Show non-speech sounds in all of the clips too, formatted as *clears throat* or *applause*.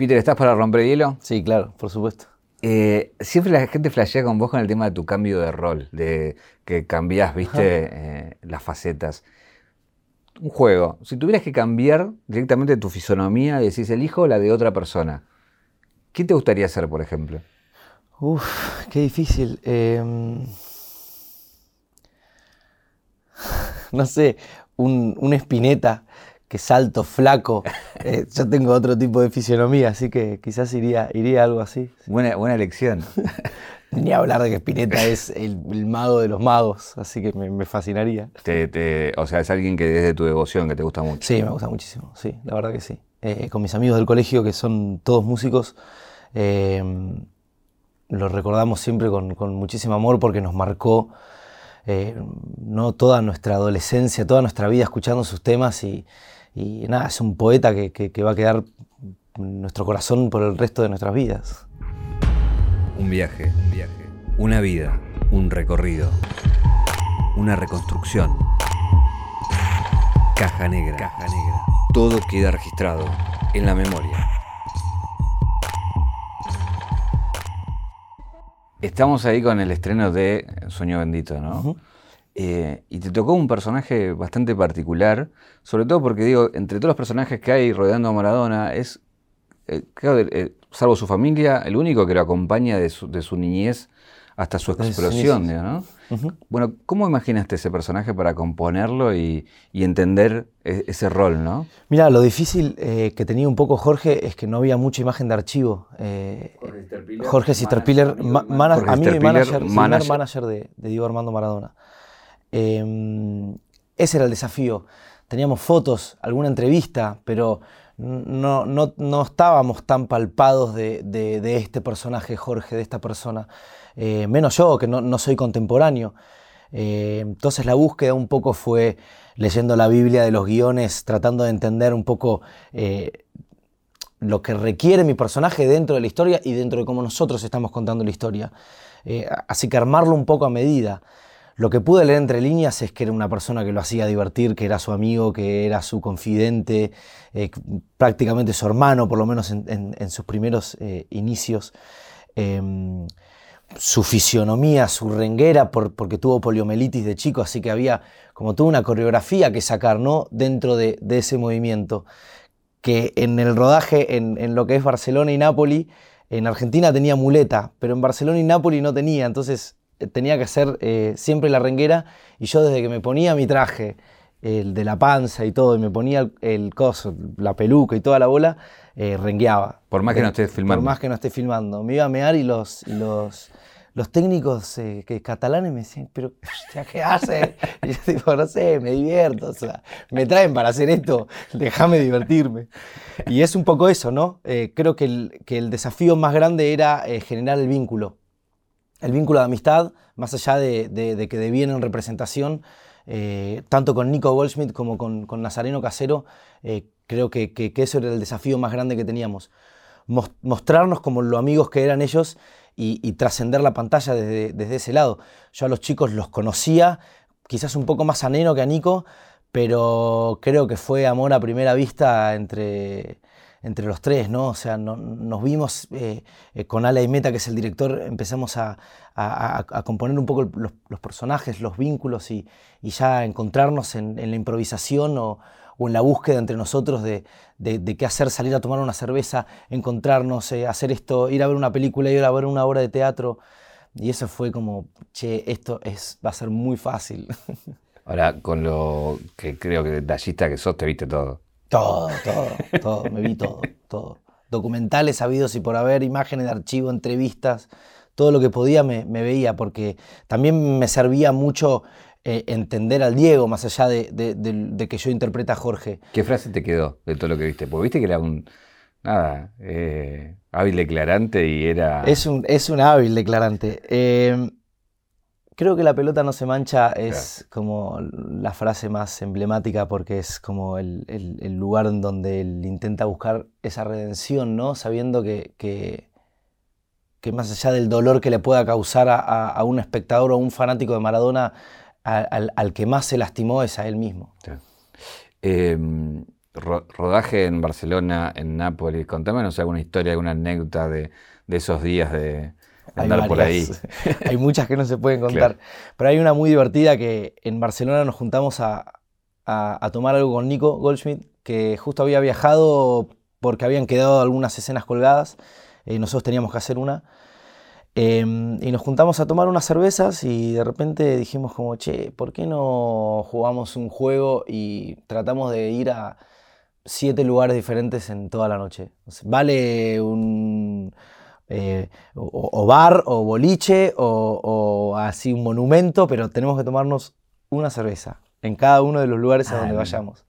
Peter, ¿estás para romper hielo? Sí, claro, por supuesto. Eh, siempre la gente flashea con vos con el tema de tu cambio de rol, de que cambias, viste, eh, las facetas. Un juego, si tuvieras que cambiar directamente tu fisonomía y decís, elijo la de otra persona, ¿qué te gustaría hacer, por ejemplo? Uf, qué difícil. Em, *laughs* no sé, un, un espineta que salto, flaco. *laughs* Eh, yo tengo otro tipo de fisionomía, así que quizás iría, iría algo así. Buena, buena elección. *laughs* Ni hablar de que Spinetta es el, mago de los magos, así que me, fascinaría. o sea, es alguien que es de tu devoción, que te gusta mucho. Sí, me gusta muchísimo, sí, la verdad que sí. Eh, con mis amigos del colegio, que son todos músicos, eh, los recordamos siempre con, muchísimo amor porque nos marcó no toda nuestra adolescencia, toda nuestra vida escuchando sus temas y, y nada, es un poeta que, va a quedar en nuestro corazón por el resto de nuestras vidas. Un viaje, un viaje, una vida, un recorrido, una reconstrucción. Caja negra, caja negra. Todo queda registrado en la memoria. Estamos ahí con el estreno de Sueño Bendito, ¿no? Eh, y te tocó un personaje bastante particular, sobre todo porque digo, entre todos los personajes que hay rodeando a Maradona, es, eh, eh, salvo su familia, el único que lo acompaña de su, niñez hasta su explosión, ¿no? Bueno, ¿cómo imaginaste ese personaje para componerlo y, entender e, ese rol, no? Mira, lo difícil que tenía un poco Jorge es que no había mucha imagen de archivo. Jorge Sisterpiller, amigo manager, manager, de, de Diego Armando Maradona. Em, ese era el desafío. Teníamos fotos, alguna entrevista, pero no, no, estábamos tan palpados de, este personaje, Jorge, de esta persona. Eh, menos yo, que no, soy contemporáneo. Eh, entonces la búsqueda un poco fue leyendo la Biblia de los guiones, tratando de entender un poco eh, lo que requiere mi personaje dentro de la historia y dentro de cómo nosotros estamos contando la historia. así que armarlo un poco a medida. Lo que pude leer entre líneas es que era una persona que lo hacía divertir, que era su amigo, que era su confidente, eh, prácticamente su hermano, por lo menos en, sus primeros eh, inicios. Em, su fisionomía, su renguera, porque tuvo poliomielitis de chico, así que había como toda una coreografía que sacar ¿no? dentro de, ese movimiento. Que en el rodaje, en, lo que es Barcelona y Nápoli, en Argentina tenía muleta, pero en Barcelona y Nápoli no tenía, entonces tenía que hacer eh, siempre la renguera y yo desde que me ponía mi traje, el de la panza y todo, y me ponía el, coso, la peluca y toda la bola, eh, rengueaba. Por más que no esté filmando. Por más que no esté filmando. Me iba a mear y los, los, los técnicos eh, que, catalanes me decían, pero ¿qué haces? *laughs* Y yo digo, no sé, me divierto, o sea, me traen para hacer esto, déjame divertirme. Y es un poco eso, ¿no? creo que el, que el desafío más grande era generar el vínculo el vínculo de amistad, más allá de, que debían en representación, eh, tanto con Nico Goldschmidt como con, Nazareno Casero, eh, creo que, que, eso era el desafío más grande que teníamos. Mostrarnos como lo amigos que eran ellos y, trascender la pantalla desde, ese lado. Yo a los chicos los conocía, quizás un poco más a que a Nico, pero creo que fue amor a primera vista entre, entre los tres, ¿no? O sea, nos vimos eh, eh, con Ala y Meta, que es el director, empezamos a, componer un poco los, personajes, los vínculos y, ya encontrarnos en, la improvisación o, en la búsqueda entre nosotros de, qué hacer, salir a tomar una cerveza, encontrarnos, eh, hacer esto, ir a ver una película, ir a ver una obra de teatro. Y eso fue como, che, esto es, va a ser muy fácil. *laughs* Ahora, con lo que creo que detallista que sos, te viste todo. Todo, todo, todo, me vi todo, todo. Documentales habidos y por haber, imágenes de archivo, entrevistas, todo lo que podía me, veía, porque también me servía mucho eh, entender al Diego, más allá de, que yo interpreta a Jorge. ¿Qué frase te quedó de todo lo que viste? Porque viste que era un, nada, eh, hábil declarante y era... Es un, es un hábil declarante. Eh, Creo que la pelota no se mancha es como la frase más emblemática porque es como el, lugar en donde él intenta buscar esa redención, ¿no? Sabiendo que, que, más allá del dolor que le pueda causar a, un espectador o a un fanático de Maradona, al, que más se lastimó es a él mismo. Em, rodaje en Barcelona, en Nápoles. Contame, no sé, alguna historia, alguna anécdota de, esos días de andar por ahí. *laughs* hay muchas que no se pueden contar. Pero hay una muy divertida que en Barcelona nos juntamos a, tomar algo con Nico Goldschmidt, que justo había viajado porque habían quedado algunas escenas colgadas. y eh, nosotros teníamos que hacer una. Em, y nos juntamos a tomar unas cervezas y de repente dijimos como, che, ¿por qué no jugamos un juego y tratamos de ir a siete lugares diferentes en toda la noche? vale un... Eh, o, bar o boliche o, así un monumento, pero tenemos que tomarnos una cerveza en cada uno de los lugares a donde vayamos.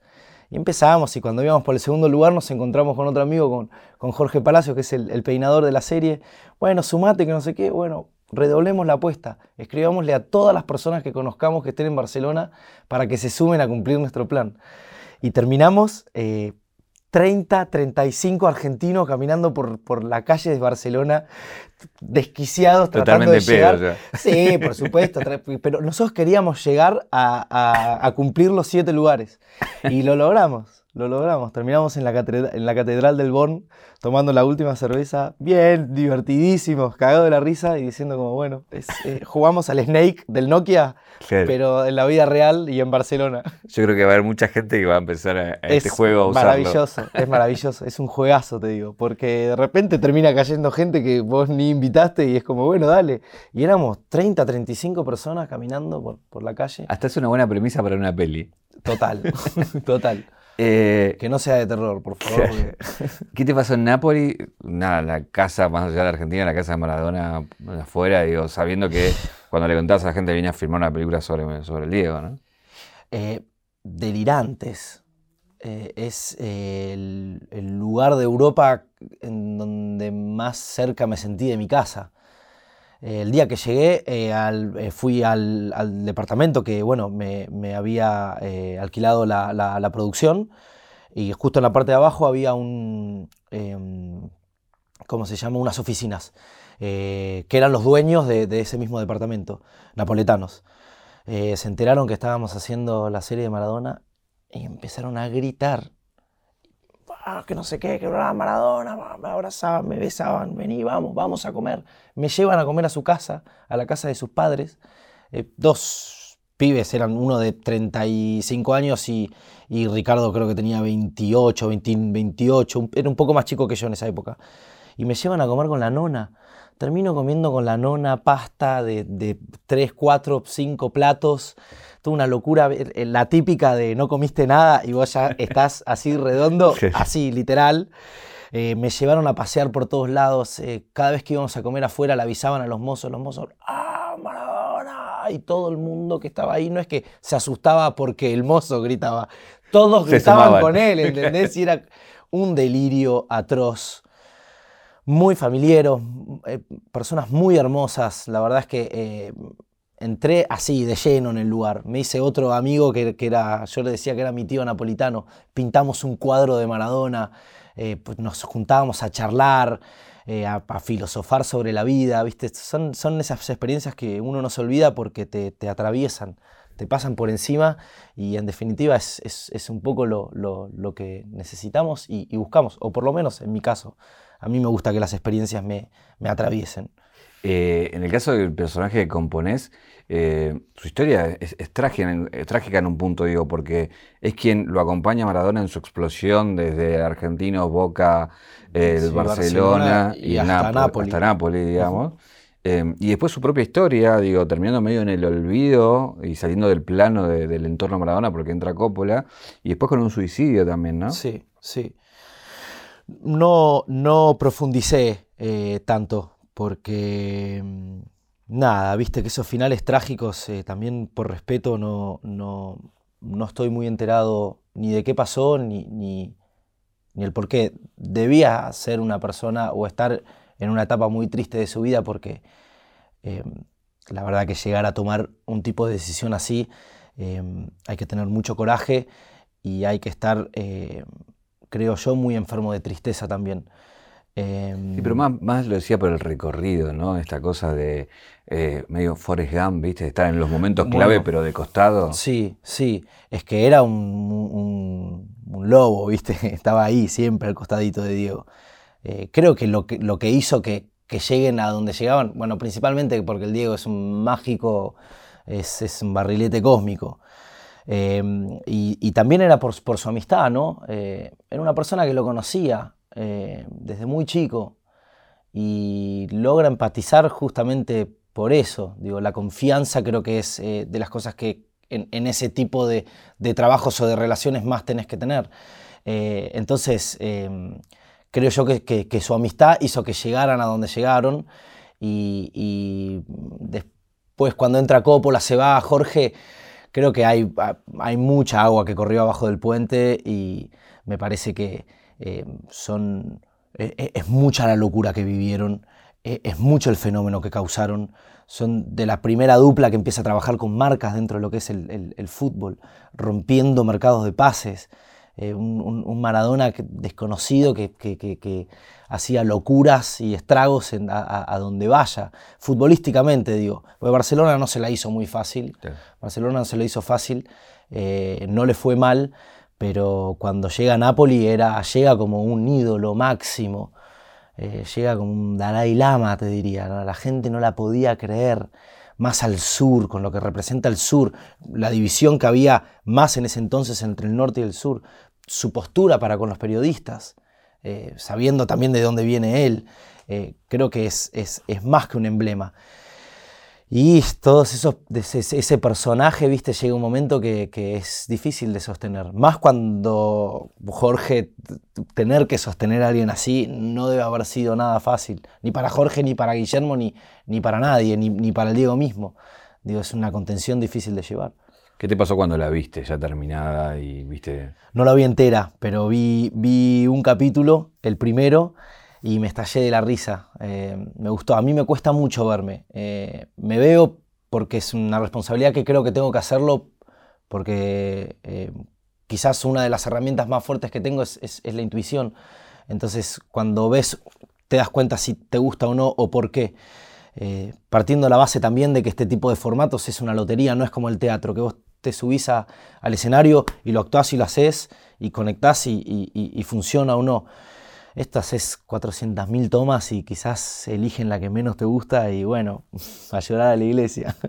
Y empezamos y cuando íbamos por el segundo lugar nos encontramos con otro amigo, con, con Jorge Palacio, que es el, peinador de la serie. Bueno, sumate, que no sé qué. Bueno, redoblemos la apuesta. Escribámosle a todas las personas que conozcamos que estén en Barcelona para que se sumen a cumplir nuestro plan. Y terminamos eh, 30, 35 argentinos caminando por, por la calle de Barcelona, desquiciados, tratando de llegar. Sí, por supuesto, pero nosotros queríamos llegar a, cumplir los siete lugares y lo logramos, lo logramos. Terminamos en la, catedral, en la Catedral del Born tomando la última cerveza, bien, divertidísimos, cagados de la risa y diciendo como, bueno, eh, jugamos al Snake del Nokia pero en la vida real y en Barcelona. Yo creo que va a haber mucha gente que va a empezar a, este juego a usarlo. Maravilloso, es maravilloso, es un juegazo, te digo, porque de repente termina cayendo gente que vos ni invitaste y es como, bueno, dale. Y éramos 30, 35 personas caminando por, por la calle. Hasta es una buena premisa para una peli. Total, *laughs* total. Eh, que no sea de terror, por favor. *laughs* ¿Qué te pasó en Nápoles? Nada, la casa, más allá de Argentina, la casa de Maradona afuera, digo, sabiendo que cuando le contabas a la gente venía a filmar una película sobre, sobre el Diego, ¿no? Eh, delirantes. Eh, es el, lugar de Europa en donde más cerca me sentí de mi casa. el día que llegué, fui al, departamento que bueno, me, había alquilado la, producción y justo en la parte de abajo había un, em, ¿cómo se llama? Unas oficinas. Eh, que eran los dueños de, ese mismo departamento, napoletanos. Eh, se enteraron que estábamos haciendo la serie de Maradona y empezaron a gritar. Ah, que no sé qué, que era Maradona, me abrazaban, me besaban, vení, vamos, vamos a comer. Me llevan a comer a su casa, a la casa de sus padres. Eh, dos pibes, eran uno de 35 años y, y Ricardo creo que tenía 28, 28, era un poco más chico que yo en esa época. Y me llevan a comer con la nona termino comiendo con la nona pasta de, de 3, 4, 5 platos. Toda una locura, eh, la típica de no comiste nada y vos ya *laughs* estás así redondo, así literal. Eh, me llevaron a pasear por todos lados. Eh, cada vez que íbamos a comer afuera le avisaban a los mozos, los mozos, ¡ah, Maradona! Y todo el mundo que estaba ahí no es que se asustaba porque el mozo gritaba, todos gritaban con él, *laughs* ¿entendés? Y era un delirio atroz muy familiares, eh, personas muy hermosas. La verdad es que eh, entré así, de lleno en el lugar. Me hice otro amigo que, era, yo le decía que era mi tío napolitano. Pintamos un cuadro de Maradona, eh, pues nos juntábamos a charlar. a, filosofar sobre la vida, ¿viste? Son, son esas experiencias que uno no se olvida porque te, atraviesan, te pasan por encima y en definitiva es, un poco lo, que necesitamos y buscamos, o por lo menos en mi caso a mí me gusta que las experiencias me, atraviesen. Eh, en el caso del personaje que componés, eh, su historia es, trágica, en un punto, digo, porque es quien lo acompaña a Maradona en su explosión desde Argentinos, Boca, el Barcelona, y, hasta, Nápoles, digamos. Eh, y después su propia historia, digo, terminando medio en el olvido y saliendo del plano del entorno Maradona porque entra Coppola, y después con un suicidio también, ¿no? Sí, sí no, no profundicé eh, tanto, porque mm, nada, viste que esos finales trágicos, eh, también por respeto, no, no, no, estoy muy enterado ni de qué pasó, ni, ni, ni, el por qué. Debía ser una persona o estar en una etapa muy triste de su vida, porque em, la verdad que llegar a tomar un tipo de decisión así, em, hay que tener mucho coraje y hay que estar em, creo yo, muy enfermo de tristeza también. Sí, pero más, más, lo decía por el recorrido, ¿no? Esta cosa de eh, medio Forrest Gump, ¿viste? Estar en los momentos clave, pero de costado. Sí, sí. Es que era un, lobo, ¿viste? *laughs* Estaba ahí siempre al costadito de Diego. Eh, creo que lo, que lo que hizo que, lleguen a donde llegaban, bueno, principalmente porque el Diego es un mágico, es, un barrilete cósmico. Em, y, también era por, su amistad, ¿no? Eh, era una persona que lo conocía, eh, desde muy chico y logra empatizar justamente por eso. Digo, la confianza creo que es eh, de las cosas que en, ese tipo de, trabajos o de relaciones más tenés que tener. Entonces, em, creo yo que, su amistad hizo que llegaran a donde llegaron y, después cuando entra Coppola, se va Jorge, creo que hay, hay mucha agua que corrió abajo del puente y me parece que eh, son, e, e, es mucha la locura que vivieron, e, es mucho el fenómeno que causaron. Son de la primera dupla que empieza a trabajar con marcas dentro de lo que es el, fútbol, rompiendo mercados de pases. Eh, un, Maradona desconocido que, hacía locuras y estragos a, donde vaya, futbolísticamente digo, porque Barcelona no se la hizo muy fácil, Barcelona no se lo hizo fácil, eh, no le fue mal, pero cuando llega a Nápoli era, llega como un ídolo máximo, eh, llega como un Dalai Lama, te diría, la gente no la podía creer, más al sur, con lo que representa el sur, la división que había más en ese entonces entre el norte y el sur, su postura para con los periodistas, eh, sabiendo también de dónde viene él, eh, creo que es, es, es más que un emblema. Y todos esos, ese, personaje, viste, llega un momento que, es difícil de sostener. Más cuando Jorge, tener que sostener a alguien así, no debe haber sido nada fácil. Ni para Jorge, ni para Guillermo, ni, ni para nadie, ni, para el Diego mismo. Digo, es una contención difícil de llevar. ¿Qué te pasó cuando la viste ya terminada y viste? No la vi entera, pero vi, vi un capítulo, el primero, y me estallé de la risa. Eh, me gustó. A mí me cuesta mucho verme. Eh, me veo porque es una responsabilidad que creo que tengo que hacerlo porque eh, quizás una de las herramientas más fuertes que tengo es, la intuición. Entonces, cuando ves, te das cuenta si te gusta o no o por qué. partiendo la base también de que este tipo de formatos es una lotería, no es como el teatro, que vos te subís al escenario y lo actuás y lo haces y conectás y funciona o no estas es 400.000 tomas y quizás eligen la que menos te gusta y bueno, *laughs* a llorar a la iglesia. *laughs*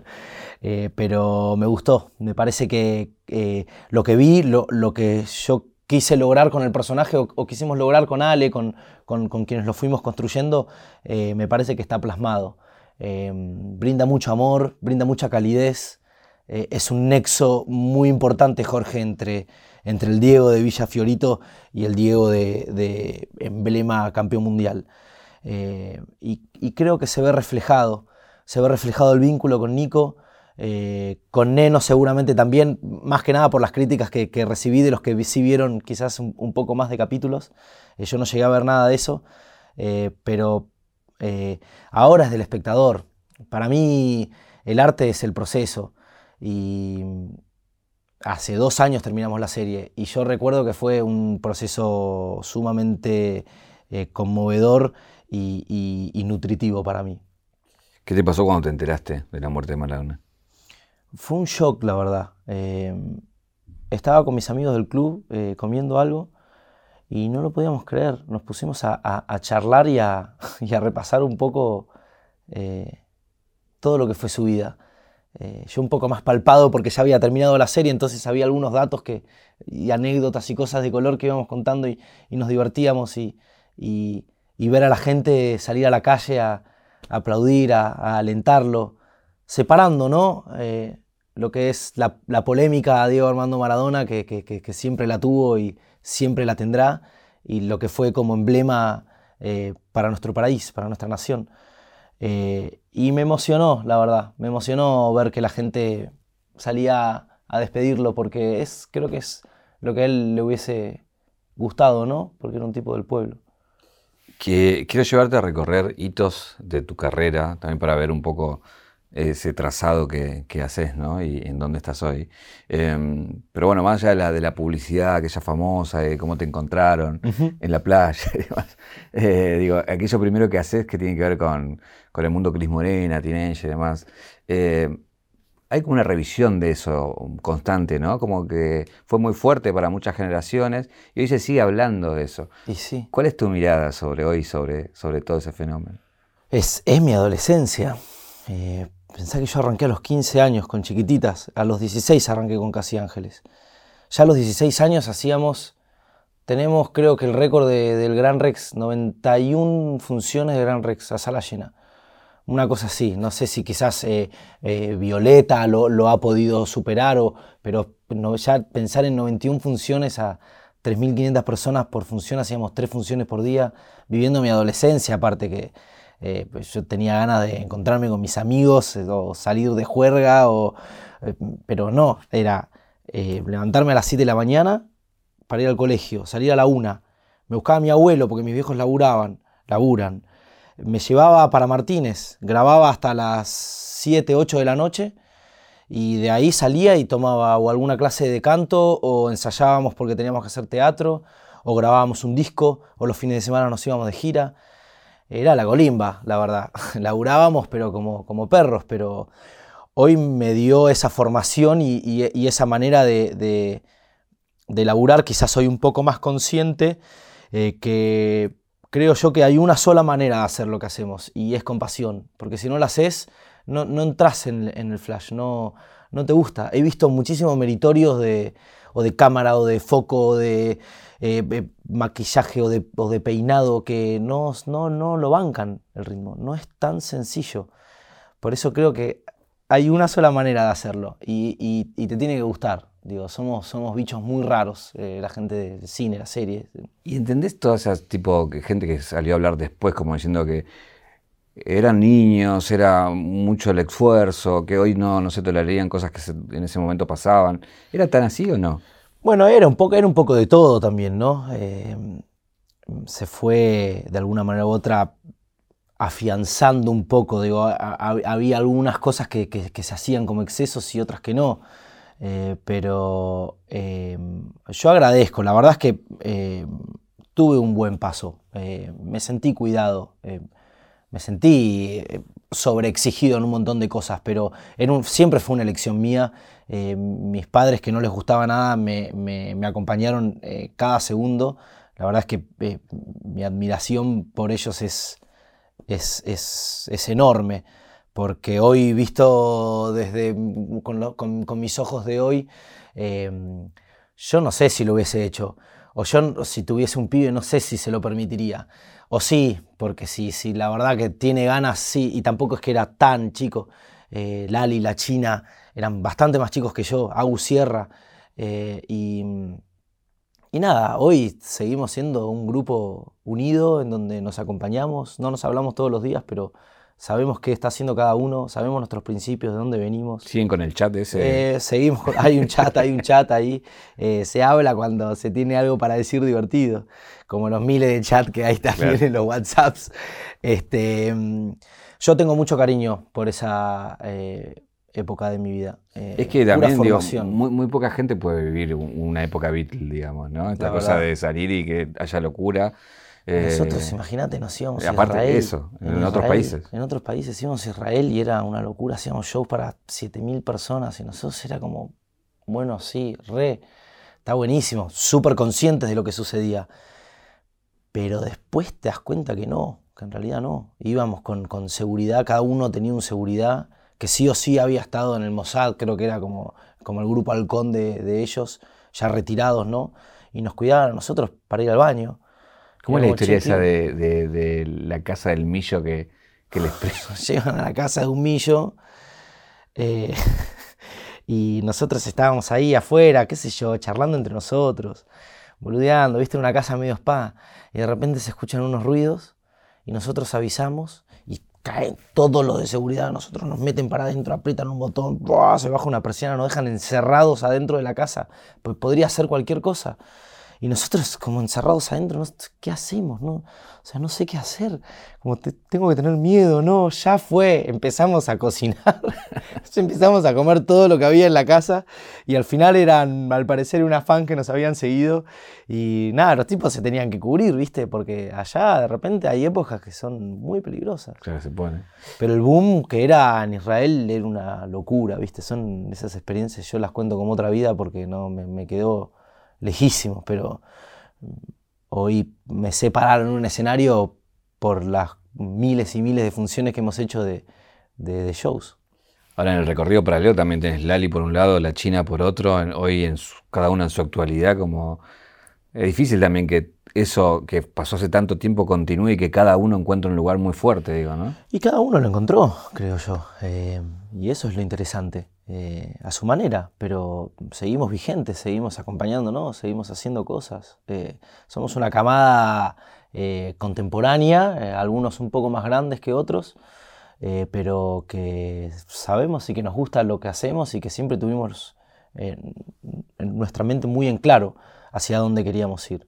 Eh, pero me gustó, me parece que eh, lo que vi, lo, que yo quise lograr con el personaje o, quisimos lograr con Ale, con, quienes lo fuimos construyendo, eh, me parece que está plasmado. brinda mucho amor, brinda mucha calidez, es un nexo muy importante, Jorge, entre entre el Diego de Villa Fiorito y el Diego de, emblema campeón mundial. Eh, y, creo que se ve reflejado, se ve reflejado el vínculo con Nico, eh, con Neno seguramente también, más que nada por las críticas que, recibí de los que sí vieron quizás un, poco más de capítulos. Eh, yo no llegué a ver nada de eso, pero ahora es del espectador. Para mí el arte es el proceso y, hace dos años terminamos la serie y yo recuerdo que fue un proceso sumamente eh, conmovedor y, nutritivo para mí. ¿Qué te pasó cuando te enteraste de la muerte de Maradona? Fue un shock, la verdad. Em, estaba con mis amigos del club eh, comiendo algo y no lo podíamos creer. Nos pusimos a, charlar *laughs* y a, repasar un poco eh, todo lo que fue su vida. Eh, yo un poco más palpado porque ya había terminado la serie, entonces había algunos datos que, y anécdotas y cosas de color que íbamos contando y, nos divertíamos y, ver a la gente salir a la calle a, aplaudir, a, alentarlo, separando ¿no? Eh, lo que es la, polémica a Diego Armando Maradona, que, siempre la tuvo y siempre la tendrá, y lo que fue como emblema eh, para nuestro país, para nuestra nación. Eh, y me emocionó, la verdad, me emocionó ver que la gente salía a despedirlo porque es, creo que es lo que a él le hubiese gustado, ¿no? Porque era un tipo del pueblo. Que, quiero llevarte a recorrer hitos de tu carrera, también para ver un poco ese trazado que, haces, ¿no? Y en dónde estás hoy. Em, pero bueno, más allá de la, de la publicidad, aquella famosa, de cómo te encontraron en la playa y demás, *laughs* eh, digo, aquello primero que haces que tiene que ver con, el mundo Cris Morena, Teenage y demás, eh, hay como una revisión de eso constante, ¿no? Como que fue muy fuerte para muchas generaciones y hoy se sigue hablando de eso. Y sí. ¿Cuál es tu mirada sobre hoy, sobre, sobre todo ese fenómeno? Es, es mi adolescencia. Eh, pensá que yo arranqué a los 15 años con chiquititas, a los 16 arranqué con Casi Ángeles. Ya a los 16 años hacíamos, tenemos creo que el récord del Gran Rex, 91 funciones de Gran Rex a sala llena una cosa así. No sé si quizás eh, eh, Violeta lo, ha podido superar, o, pero ya pensar en 91 funciones a 3.500 personas por función, hacíamos tres funciones por día, viviendo mi adolescencia, aparte que eh, pues yo tenía ganas de encontrarme con mis amigos o salir de juerga, o, pero no, era levantarme a las 7 de la mañana para ir al colegio, salir a la 1. Me buscaba mi abuelo porque mis viejos laburaban, laburan me llevaba para Martínez, grababa hasta las 7, 8 de la noche y de ahí salía y tomaba o alguna clase de canto o ensayábamos porque teníamos que hacer teatro o grabábamos un disco o los fines de semana nos íbamos de gira. Era la colimba, la verdad. *laughs* Laburábamos pero como, como perros, pero hoy me dio esa formación y, esa manera de, de, laburar. Quizás soy un poco más consciente eh, que creo yo que hay una sola manera de hacer lo que hacemos y es con pasión, porque si no lo haces, no, no entras en, el flash, no, no te gusta. He visto muchísimos meritorios de, o de cámara o de foco o de eh, maquillaje o de, o de, peinado que no, no, no lo bancan el ritmo, no es tan sencillo. Por eso creo que hay una sola manera de hacerlo y, y te tiene que gustar. Digo, somos, somos bichos muy raros, eh, la gente de cine, la serie. ¿Y entendés toda esa tipo gente que salió a hablar después como diciendo que eran niños, era mucho el esfuerzo, que hoy no, no se tolerarían cosas que en ese momento pasaban? ¿Era tan así o no? Bueno, era un poco, era un poco de todo también, ¿no? Eh, se fue de alguna manera u otra afianzando un poco, digo, había algunas cosas que, se hacían como excesos y otras que no. Eh, pero eh, yo agradezco, la verdad es que tuve un buen paso, me sentí cuidado, me sentí sobreexigido en un montón de cosas, pero siempre fue una elección mía. Mis padres que no les gustaba nada me, acompañaron cada segundo. La verdad es que mi admiración por ellos es, es, es enorme porque hoy visto desde con, mis ojos de hoy, em, yo no sé si lo hubiese hecho, o yo si tuviese un pibe no sé si se lo permitiría, o sí, porque si, si la verdad que tiene ganas, sí, y tampoco es que era tan chico, eh, Lali, la China, eran bastante más chicos que yo, Agus Sierra, eh, y, y nada, hoy seguimos siendo un grupo unido en donde nos acompañamos, no nos hablamos todos los días, pero sabemos qué está haciendo cada uno, sabemos nuestros principios, de dónde venimos. ¿Siguen con el chat ese? Eh, seguimos, hay un chat, hay un chat ahí. Eh, se habla cuando se tiene algo para decir divertido, como los miles de chats que hay también en los WhatsApps. Este, yo tengo mucho cariño por esa eh, época de mi vida. es que también, digo, muy, muy, poca gente puede vivir una época Beatle, digamos, ¿no? Esta cosa de salir y que haya locura. Nosotros, eh, imagínate, nos íbamos a aparte de eso, en, otros países. En otros países íbamos a Israel y era una locura, hacíamos shows para 7.000 personas y nosotros era como, bueno, sí, re, está buenísimo, súper conscientes de lo que sucedía. Pero después te das cuenta que no, que en realidad no. Íbamos con, con seguridad, cada uno tenía un seguridad que sí o sí había estado en el Mossad, creo que era como, como el grupo halcón de, de ellos, ya retirados, ¿no? Y nos cuidaban a nosotros para ir al baño. ¿Cómo es la historia esa de, la casa del millo que, que les *laughs* Llegan a la casa de un millo eh, *laughs* y nosotros estábamos ahí afuera, qué sé yo, charlando entre nosotros, boludeando, viste, una casa medio spa, y de repente se escuchan unos ruidos y nosotros avisamos y caen todos los de seguridad, nosotros nos meten para adentro, aprietan un botón, se baja una persiana, nos dejan encerrados adentro de la casa, pues podría ser cualquier cosa. Y nosotros como encerrados adentro, ¿qué hacemos? No? O sea, no sé qué hacer. Como tengo que tener miedo, no, ya fue. Empezamos a cocinar, *laughs* empezamos a comer todo lo que había en la casa y al final eran, al parecer, una fan que nos habían seguido y nada, los tipos se tenían que cubrir, ¿viste? Porque allá de repente hay épocas que son muy peligrosas. Claro, se pone. Pero el boom que era en Israel era una locura, ¿viste? Son esas experiencias, yo las cuento como otra vida porque no me, me quedó lejísimos, pero hoy me separaron en un escenario por las miles y miles de funciones que hemos hecho de, shows. Ahora en el recorrido paralelo también tenés Lali por un lado, la China por otro, hoy en cada una en su actualidad, como es difícil también que eso que pasó hace tanto tiempo continúe y que cada uno encuentre un lugar muy fuerte, digo, ¿no? Y cada uno lo encontró, creo yo. Eh, y eso es lo interesante. Eh, a su manera, pero seguimos vigentes, seguimos acompañándonos, seguimos haciendo cosas. Eh, somos una camada eh, contemporánea, algunos un poco más grandes que otros, pero que sabemos y que nos gusta lo que hacemos y que siempre tuvimos en nuestra mente muy en claro hacia dónde queríamos ir.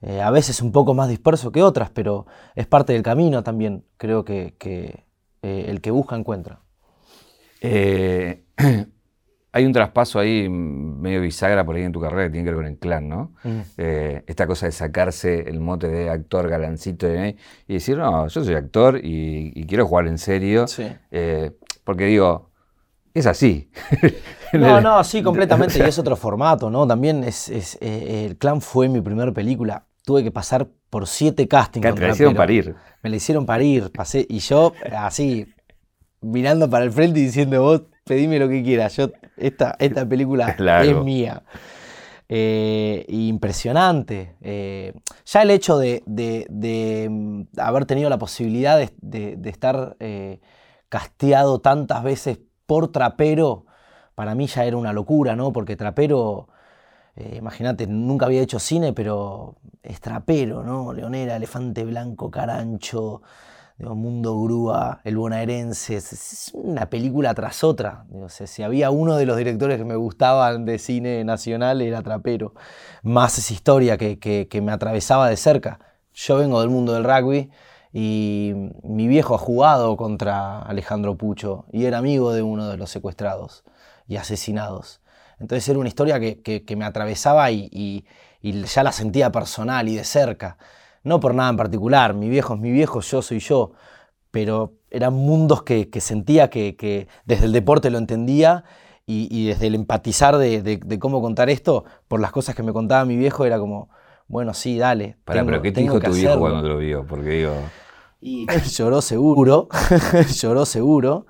A veces un poco más disperso que otras, pero es parte del camino también, creo que, que el que busca encuentra. Eh, *clears throat* hay un traspaso ahí medio bisagra por ahí en tu carrera que tiene que ver con el clan, ¿no? Eh, esta cosa de sacarse el mote de actor galancito y decir, no, yo soy actor y, quiero jugar en serio. Eh, porque digo, es así. *laughs* no, no, sí, completamente. y es otro formato, ¿no? También es, el clan fue mi primera película. Tuve que pasar por siete castings. Que te la hicieron parir. Me la hicieron parir. Pasé, y yo, así, mirando para el frente y diciendo, vos pedime lo que quieras, yo, esta, esta película *laughs* es mía. Eh, impresionante. Eh, ya el hecho de, mm, haber tenido la posibilidad de, estar eh, casteado tantas veces por trapero, para mí ya era una locura, ¿no? Porque trapero, imagínate, nunca había hecho cine, pero es trapero, ¿no? Leonera, Elefante Blanco, Carancho, Mundo Grúa, El Bonaerense, es una película tras otra. si había uno de los directores que me gustaban de cine nacional era Trapero, más esa historia que, me atravesaba de cerca. Yo vengo del mundo del rugby y mi viejo ha jugado contra Alejandro Pucho y era amigo de uno de los secuestrados y asesinados. Entonces era una historia que, me atravesaba y ya la sentía personal y de cerca no por nada en particular, mi viejo es mi viejo, yo soy yo, pero eran mundos que, sentía que, desde el deporte lo entendía y, desde el empatizar de, cómo contar esto, por las cosas que me contaba mi viejo, era como, bueno, sí, dale. Para, pero ¿qué te dijo tu viejo cuando te lo vio? Porque digo... Y *laughs* lloró seguro, *laughs* lloró seguro.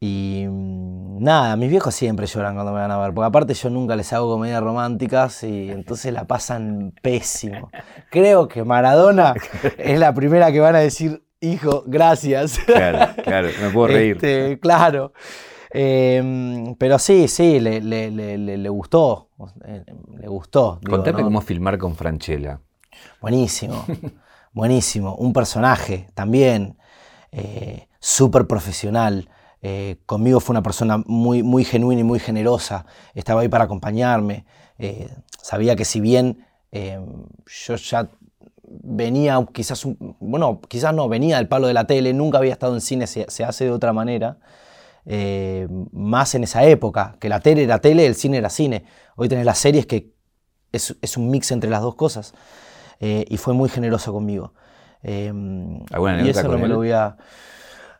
Y mm, nada, mis viejos siempre lloran cuando me van a ver, porque aparte yo nunca les hago comedias románticas y entonces la pasan pésimo. Creo que Maradona *laughs* es la primera que van a decir, hijo, gracias. Claro, claro, me puedo reír. Este, claro. Em, pero sí, sí, le, le, gustó. Le gustó. Contame cómo filmar con Franchella. Buenísimo, buenísimo. Un personaje también eh, súper profesional. Eh, conmigo fue una persona muy, muy genuina y muy generosa, estaba ahí para acompañarme. Eh, sabía que si bien eh, yo ya venía quizás, bueno, quizás no, venía del palo de la tele, nunca había estado en cine, se, hace de otra manera, más en esa época, que la tele era tele, el cine era cine. Hoy tenés las series que es, es un mix entre las dos cosas. y fue muy generoso conmigo. y eso no me lo voy a...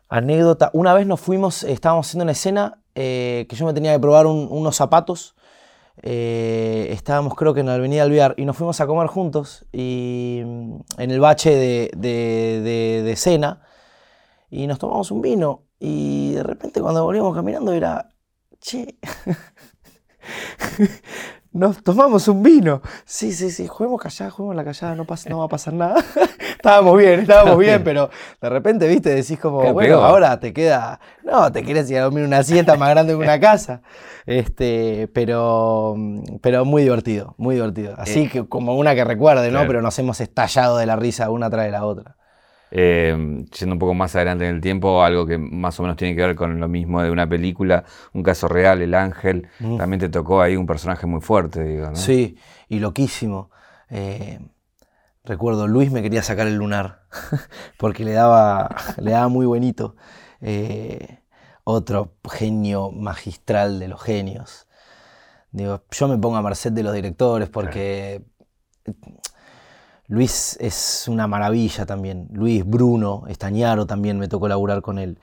Anécdota, una vez nos fuimos, estábamos haciendo una escena eh, que yo me tenía que probar unos zapatos. Eh, estábamos creo que en la Avenida Alvear y nos fuimos a comer juntos y mm, en el bache de, de, de, cena y nos tomamos un vino y de repente cuando volvíamos caminando era, che, *laughs* nos tomamos un vino. Sí, sí, sí, juguemos callada, juguemos la callada, no, pasa, no va a pasar nada. *laughs* estábamos bien, estábamos bien, pero de repente, viste, decís como, bueno, ahora te queda, no, te quieres ir a dormir una siesta más grande que una casa. Este, pero, pero muy divertido, muy divertido. Así eh, que como una que recuerde, ¿no? Pero nos hemos estallado de la risa una tras de la otra. Eh, yendo un poco más adelante en el tiempo, algo que más o menos tiene que ver con lo mismo de una película, un caso real, El Ángel, también te tocó ahí un personaje muy fuerte, digo, ¿no? Sí, y loquísimo. Eh, recuerdo, Luis me quería sacar el lunar, *laughs* porque le daba, *laughs* le daba muy bonito. Eh, otro genio magistral de los genios. Digo, yo me pongo a merced de los directores porque Luis es una maravilla también. Luis, Bruno, Estañaro también me tocó laburar con él.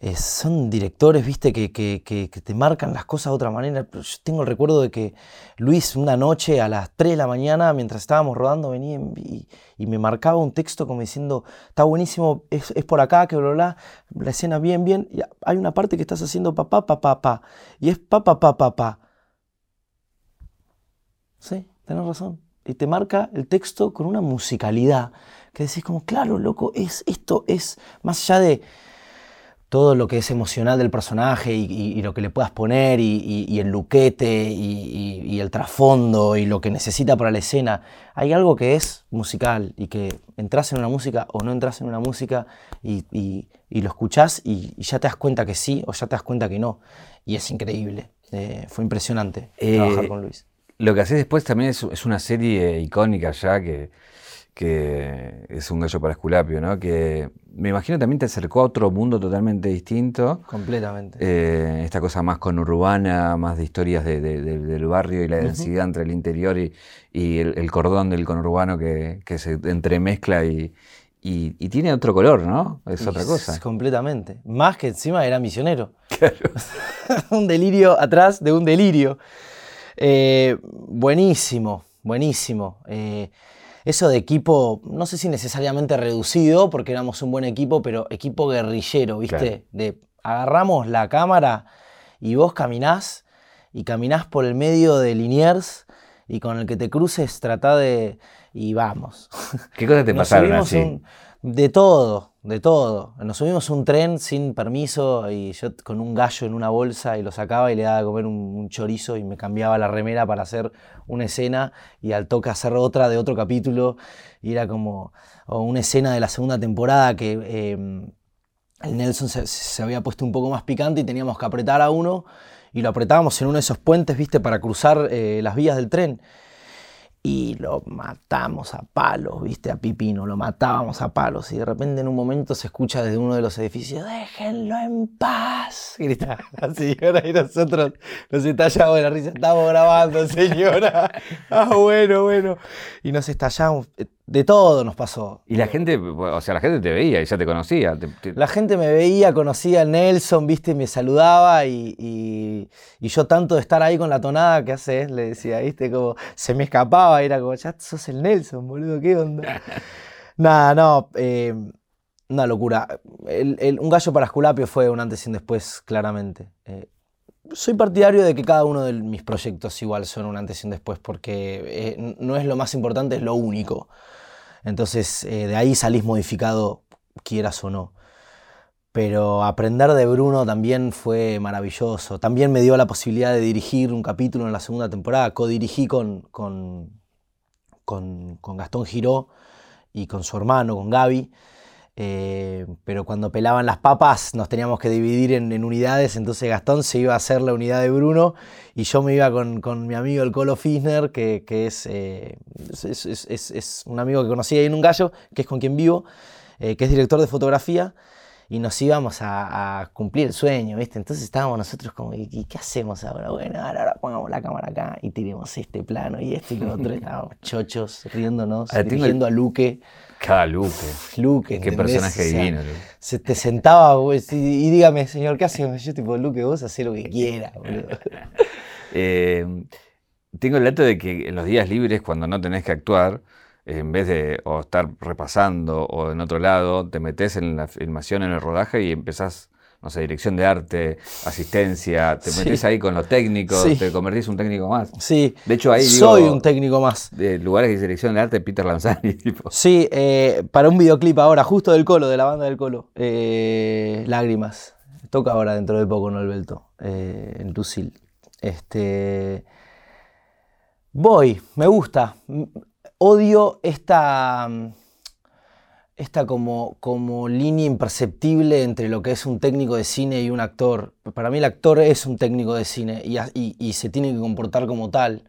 Eh, son directores, viste, que, te marcan las cosas de otra manera. Yo tengo el recuerdo de que Luis una noche a las 3 de la mañana, mientras estábamos rodando, venía y, me marcaba un texto como diciendo, está buenísimo, es, por acá, que bla, bla, la escena bien, bien. Hay una parte que estás haciendo papá, papá, papá. Y es papá, papá, papá. Sí, tenés razón y te marca el texto con una musicalidad que decís como, claro, loco, es, esto es más allá de todo lo que es emocional del personaje y, lo que le puedas poner y, el luquete y, el trasfondo y lo que necesita para la escena, hay algo que es musical y que entras en una música o no entras en una música y, lo escuchás y, ya te das cuenta que sí o ya te das cuenta que no. Y es increíble. Eh, fue impresionante trabajar eh, con Luis. Lo que haces después también es, una serie icónica ya que, que, es un gallo para Esculapio, ¿no? Que me imagino también te acercó a otro mundo totalmente distinto. Completamente. Eh, esta cosa más conurbana, más de historias del barrio y la densidad entre el interior y, el, cordón del conurbano que, se entremezcla y, y, tiene otro color, ¿no? Es otra cosa. Completamente. Más que encima era misionero. Claro. *laughs* un delirio atrás de un delirio. Eh, buenísimo, buenísimo. Eh, eso de equipo, no sé si necesariamente reducido, porque éramos un buen equipo, pero equipo guerrillero, ¿viste? De agarramos la cámara y vos caminás y caminás por el medio de Liniers y con el que te cruces tratá de... y vamos. ¿Qué cosas te *laughs* pasaron así? De todo, de todo. Nos subimos un tren sin permiso y yo con un gallo en una bolsa y lo sacaba y le daba a comer un, chorizo y me cambiaba la remera para hacer una escena y al toque hacer otra de otro capítulo y era como una escena de la segunda temporada que em, el Nelson se, había puesto un poco más picante y teníamos que apretar a uno y lo apretábamos en uno de esos puentes, viste, para cruzar eh, las vías del tren y lo matamos a palos, viste, a Pipino, lo matábamos a palos. Y de repente en un momento se escucha desde uno de los edificios, déjenlo en paz, *laughs* grita la señora. Y nosotros nos estallamos de la risa, estamos grabando señora, *laughs* ah bueno, bueno, y nos estallamos, de todo nos pasó. Y la gente, o sea, la gente te veía y ya te conocía. La gente me veía, conocía a Nelson, viste, me saludaba y, yo tanto de estar ahí con la tonada que haces, le decía, viste, como se me escapaba, era como, ya sos el Nelson, boludo, ¿qué onda? *laughs* Nada, no, eh, una locura. un gallo para Esculapio fue un antes y un después, claramente. Eh, soy partidario de que cada uno de mis proyectos igual son un antes y un después, porque eh, no es lo más importante, es lo único. Entonces, eh, de ahí salís modificado, quieras o no. Pero aprender de Bruno también fue maravilloso. También me dio la posibilidad de dirigir un capítulo en la segunda temporada. Co-dirigí con, con, con, con Gastón Giró y con su hermano, con Gaby. Eh, pero cuando pelaban las papas nos teníamos que dividir en, unidades, entonces Gastón se iba a hacer la unidad de Bruno y yo me iba con, mi amigo el Colo Fisner, que, eh, es, es, un amigo que conocí ahí en un gallo, que es con quien vivo, eh, que es director de fotografía y nos íbamos a, cumplir el sueño, ¿viste? Entonces estábamos nosotros como, ¿y qué hacemos ahora? Bueno, ahora, pongamos la cámara acá y tiremos este plano y este y lo otro. *laughs* Estábamos chochos, riéndonos, dirigiendo a Luque. Cada Luque. *laughs* Luque. Qué personaje divino. Se te sentaba y, dígame, señor, ¿qué hacemos? Yo tipo, Luque, vos hacés lo que quieras, *laughs* boludo. Eh, tengo el dato de que en los días libres, cuando no tenés que actuar, en vez de o estar repasando o en otro lado, te metes en la filmación, en el rodaje y empezás, no sé, dirección de arte, asistencia, te metes ahí con los técnicos, te convertís un técnico más. Sí. De hecho, ahí Soy un técnico más. De lugares de dirección de arte, Peter Lanzani. *laughs* Tipo. Sí, eh, para un videoclip ahora, justo del Colo, de la banda del Colo. Eh, Lágrimas. Toca ahora dentro de poco, ¿no? El Belto, eh, en Lucil. Este. Voy, me gusta odio esta, esta como, como línea imperceptible entre lo que es un técnico de cine y un actor. Para mí el actor es un técnico de cine y, se tiene que comportar como tal.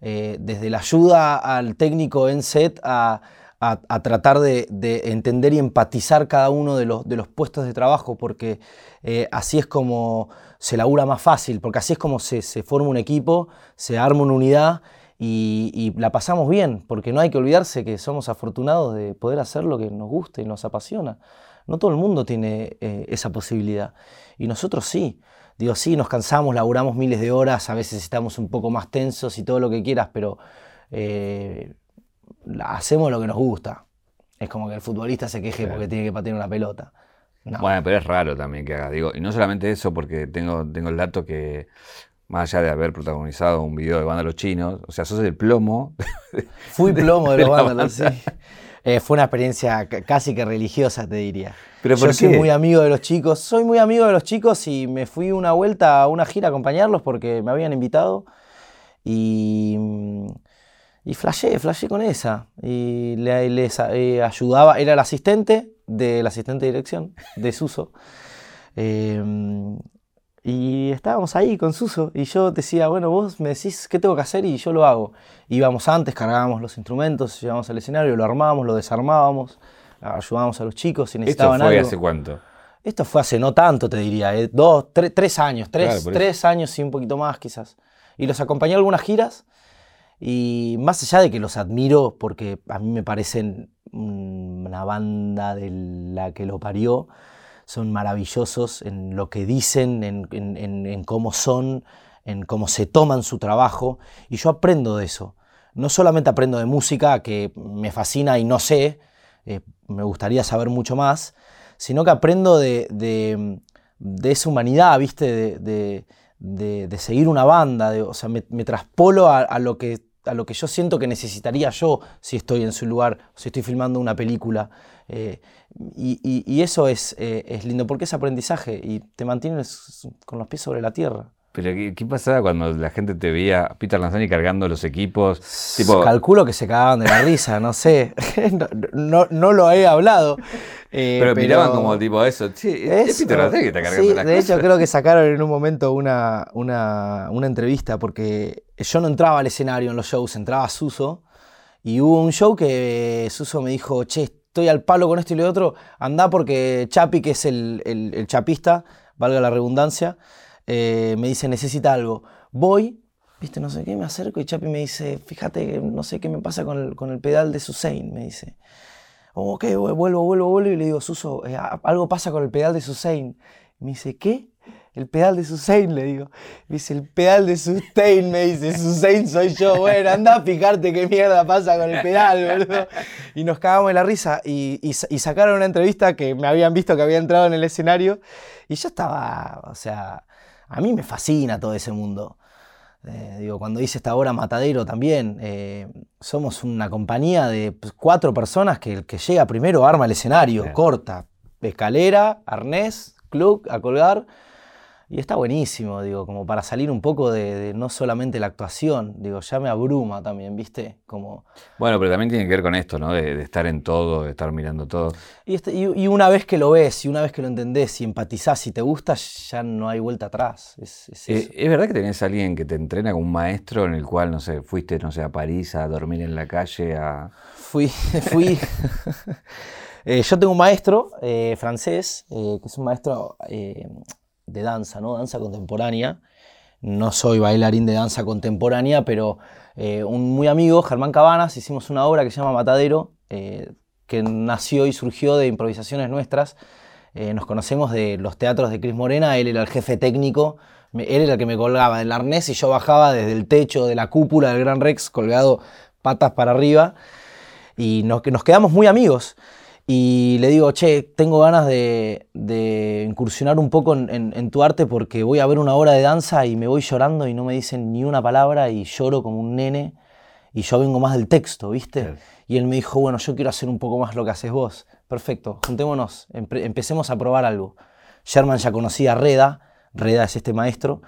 eh, desde la ayuda al técnico en set a, tratar de, entender y empatizar cada uno de los, de los puestos de trabajo, porque eh, así es como se labura más fácil, porque así es como se, forma un equipo, se arma una unidad y, la pasamos bien, porque no hay que olvidarse que somos afortunados de poder hacer lo que nos gusta y nos apasiona. No todo el mundo tiene eh, esa posibilidad y nosotros sí. Digo, sí, nos cansamos, laburamos miles de horas, a veces estamos un poco más tensos y todo lo que quieras, pero eh, hacemos lo que nos gusta. Es como que el futbolista se queje porque tiene que patear una pelota. Bueno, pero es raro también que haga. Digo, y no solamente eso, porque tengo, tengo el dato que, más allá de haber protagonizado un video de vándalos chinos, o sea, sos el plomo. *laughs* Fui plomo de, los *laughs* vándalos, sí. Eh, fue una experiencia casi que religiosa, te diría. ¿Pero Yo soy muy amigo de los chicos, soy muy amigo de los chicos y me fui una vuelta a una gira a acompañarlos porque me habían invitado y, y flashé, flashé con esa. Y les eh, ayudaba, era el asistente del asistente de dirección de Suso. *laughs* Eh, y estábamos ahí con Suso y yo decía, bueno, vos me decís qué tengo que hacer y yo lo hago. Íbamos antes, cargábamos los instrumentos, llevábamos al escenario, lo armábamos, lo desarmábamos, ayudábamos a los chicos si necesitaban ¿Esto fue hace cuánto? Esto fue hace no tanto, te diría, eh, dos, tres años, tres, tres años y un poquito más quizás. Y los acompañé a algunas giras y más allá de que los admiro porque a mí me parecen una banda de la que lo parió, son maravillosos en lo que dicen, en, cómo son, en cómo se toman su trabajo, y yo aprendo de eso. No solamente aprendo de música, que me fascina y no sé, eh, me gustaría saber mucho más, sino que aprendo de, esa humanidad, ¿viste? De, seguir una banda, o sea, me, traspolo a, lo que, a lo que yo siento que necesitaría yo si estoy en su lugar, si estoy filmando una película. Eh, y, eso es, eh, es, lindo porque es aprendizaje y te mantienes con los pies sobre la tierra. Pero ¿qué, pasaba cuando la gente te veía a Peter Lanzani cargando los equipos? Calculo que se cagaban de la risa, no sé. *laughs* no, no, lo he hablado. *laughs* Eh, pero, miraban como tipo eso. Sí, es Peter Lanzani que está cargando sí, De hecho, creo que sacaron en un momento una, una, una entrevista porque yo no entraba al escenario en los shows, entraba Suso. Y hubo un show que Suso me dijo, che, estoy al palo con esto y lo otro, anda porque Chapi, que es el, chapista, valga la redundancia, eh, me dice, necesita algo. Voy, viste, no sé qué, me acerco y Chapi me dice, fíjate, no sé qué me pasa con el, con el pedal de Susain, me dice. Ok, vuelvo, vuelvo, vuelvo y le digo, Suso, eh, algo pasa con el pedal de Susain. Me dice, ¿qué? El pedal de Susain, le digo. Me dice, el pedal de Sustain, me dice, Susain soy yo. Bueno, anda a fijarte qué mierda pasa con el pedal, boludo. Y nos cagamos de la risa y, sacaron una entrevista que me habían visto que había entrado en el escenario y yo estaba, o sea, a mí me fascina todo ese mundo. Eh, digo, cuando hice esta obra Matadero también, eh, somos una compañía de cuatro personas que el que llega primero arma el escenario, corta, escalera, arnés, club, a colgar y está buenísimo, digo, como para salir un poco de, no solamente la actuación, digo, ya me abruma también, ¿viste? Como... Bueno, pero también tiene que ver con esto, ¿no? De, estar en todo, de estar mirando todo. Este, y, una vez que lo ves, y una vez que lo entendés, y empatizás, y te gusta, ya no hay vuelta atrás. Es, eh, es, verdad que tenés a alguien que te entrena como un maestro en el cual, no sé, fuiste, no sé, a París a dormir en la calle, a... Fui, *laughs* fui... *laughs* Eh, yo tengo un maestro eh, francés, que es un maestro de danza, ¿no? Danza contemporánea. No soy bailarín de danza contemporánea, pero eh, un muy amigo, Germán Cabanas, hicimos una obra que se llama Matadero, eh, que nació y surgió de improvisaciones nuestras. Eh, nos conocemos de los teatros de Cris Morena, él era el jefe técnico, él era el que me colgaba del arnés y yo bajaba desde el techo de la cúpula del Gran Rex colgado patas para arriba y nos, nos quedamos muy amigos y le digo, che, tengo ganas de, incursionar un poco en, tu arte porque voy a ver una obra de danza y me voy llorando y no me dicen ni una palabra y lloro como un nene y yo vengo más del texto, ¿viste? Y él me dijo, bueno, yo quiero hacer un poco más lo que haces vos. Perfecto, juntémonos, empecemos a probar algo. Sherman ya conocía a Reda, Reda es este maestro,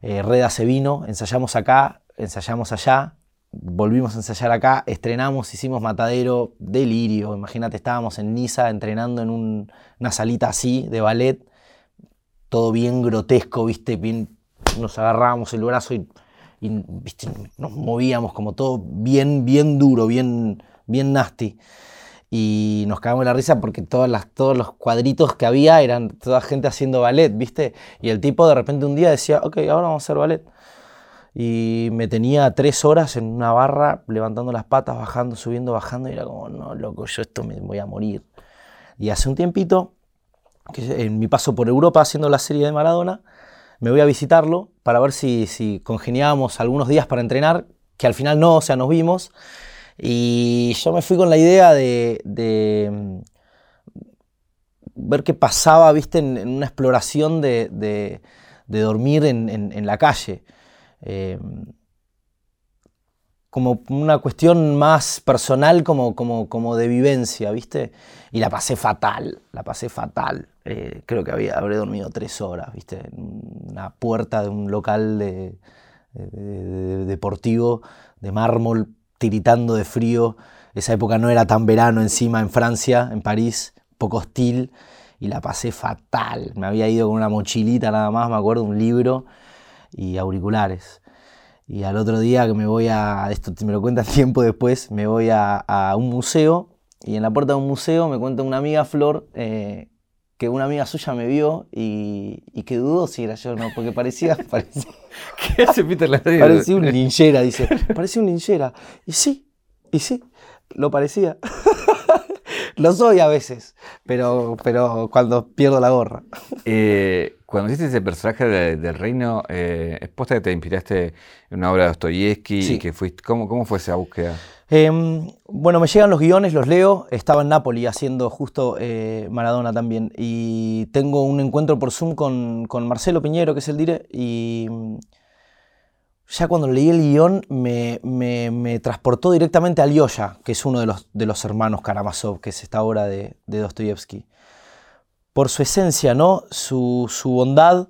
eh, Reda se vino, ensayamos acá, ensayamos allá, volvimos a ensayar acá, estrenamos, hicimos Matadero, delirio, imagínate, estábamos en Niza entrenando en una salita así de ballet, todo bien grotesco, viste, bien, nos agarrábamos el brazo y, y nos movíamos como todo bien, bien duro, bien, bien nasty. Y nos cagamos la risa porque todas las, todos los cuadritos que había eran toda gente haciendo ballet, ¿viste? Y el tipo de repente un día decía, ok, ahora vamos a hacer ballet. Y me tenía tres horas en una barra levantando las patas, bajando, subiendo, bajando. Y era como, no, loco, yo esto me voy a morir. Y hace un tiempito, que en mi paso por Europa haciendo la serie de Maradona, me voy a visitarlo para ver si, si congeniábamos algunos días para entrenar, que al final no, o sea, nos vimos. Y yo me fui con la idea de, mm, ver qué pasaba, viste, en, una exploración de, dormir en, la calle. Eh, como una cuestión más personal, como, como, como, de vivencia, ¿viste? Y la pasé fatal, la pasé fatal. Eh, creo que había, habré dormido tres horas, ¿viste? En una puerta de un local de, deportivo de mármol, tiritando de frío. Esa época no era tan verano encima en Francia, en París, poco hostil, y la pasé fatal. Me había ido con una mochilita nada más, me acuerdo, un libro y auriculares. Y al otro día que me voy a, esto me lo cuentan *laughs* tiempo después, me voy a, un museo y en la puerta de un museo me cuenta una amiga, Flor, eh, que una amiga suya me vio y, que dudó si era yo no, porque parecía... *laughs* parecía *laughs* ¿Qué hace Peter Parecía un linchera, dice. Parecía un linchera. Y sí, y sí, lo parecía. lo soy a veces, pero, pero cuando pierdo la gorra. Eh, cuando hiciste ese personaje del reino, eh, ¿es posta que te inspiraste en una obra de Dostoyevsky? Sí. que fuiste, ¿cómo, ¿Cómo fue esa búsqueda? Em, bueno, me llegan los guiones, los leo. Estaba en Nápoles haciendo justo eh, Maradona también. Y tengo un encuentro por Zoom con, Marcelo Piñero, que es el dire, y ya cuando leí el guion me, transportó directamente a Lyosha, que es uno de los, de los hermanos Karamazov, que es esta obra de, de Dostoyevsky. Por su esencia, ¿no? Su, bondad,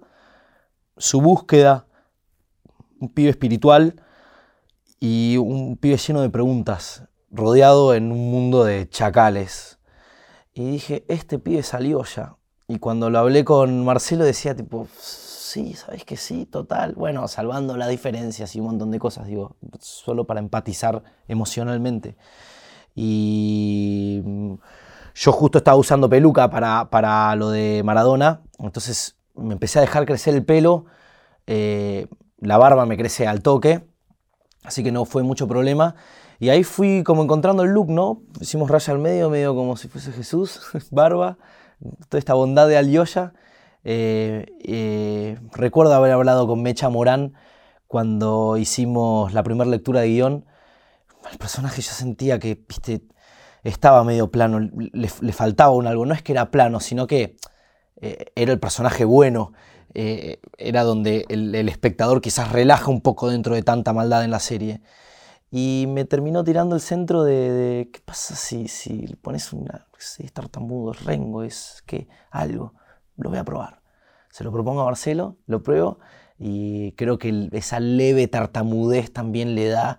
su búsqueda, un pibe espiritual y un pibe lleno de preguntas, rodeado en un mundo de chacales. Y dije, este pibe salió ya. Y cuando lo hablé con Marcelo decía tipo, sí, sabes que sí, total. Bueno, salvando las diferencias y un montón de cosas, digo, solo para empatizar emocionalmente. Y yo justo estaba usando peluca para, para lo de Maradona, entonces me empecé a dejar crecer el pelo, eh, la barba me crece al toque, así que no fue mucho problema. Y ahí fui como encontrando el look, ¿no? Hicimos raya al medio, medio como si fuese Jesús, *laughs* barba, toda esta bondad de Alioya. Eh, eh, recuerdo haber hablado con Mecha Morán cuando hicimos la primera lectura de guion. El personaje yo sentía que viste, estaba medio plano, le, faltaba un algo. No es que era plano, sino que eh, era el personaje bueno. era donde el, espectador quizás relaja un poco dentro de tanta maldad en la serie. Y me terminó tirando el centro de, ¿qué pasa si, si pones una, es tartamudo, es rengo, es que algo lo voy a probar. Se lo propongo a Marcelo, lo pruebo y creo que esa leve tartamudez también le da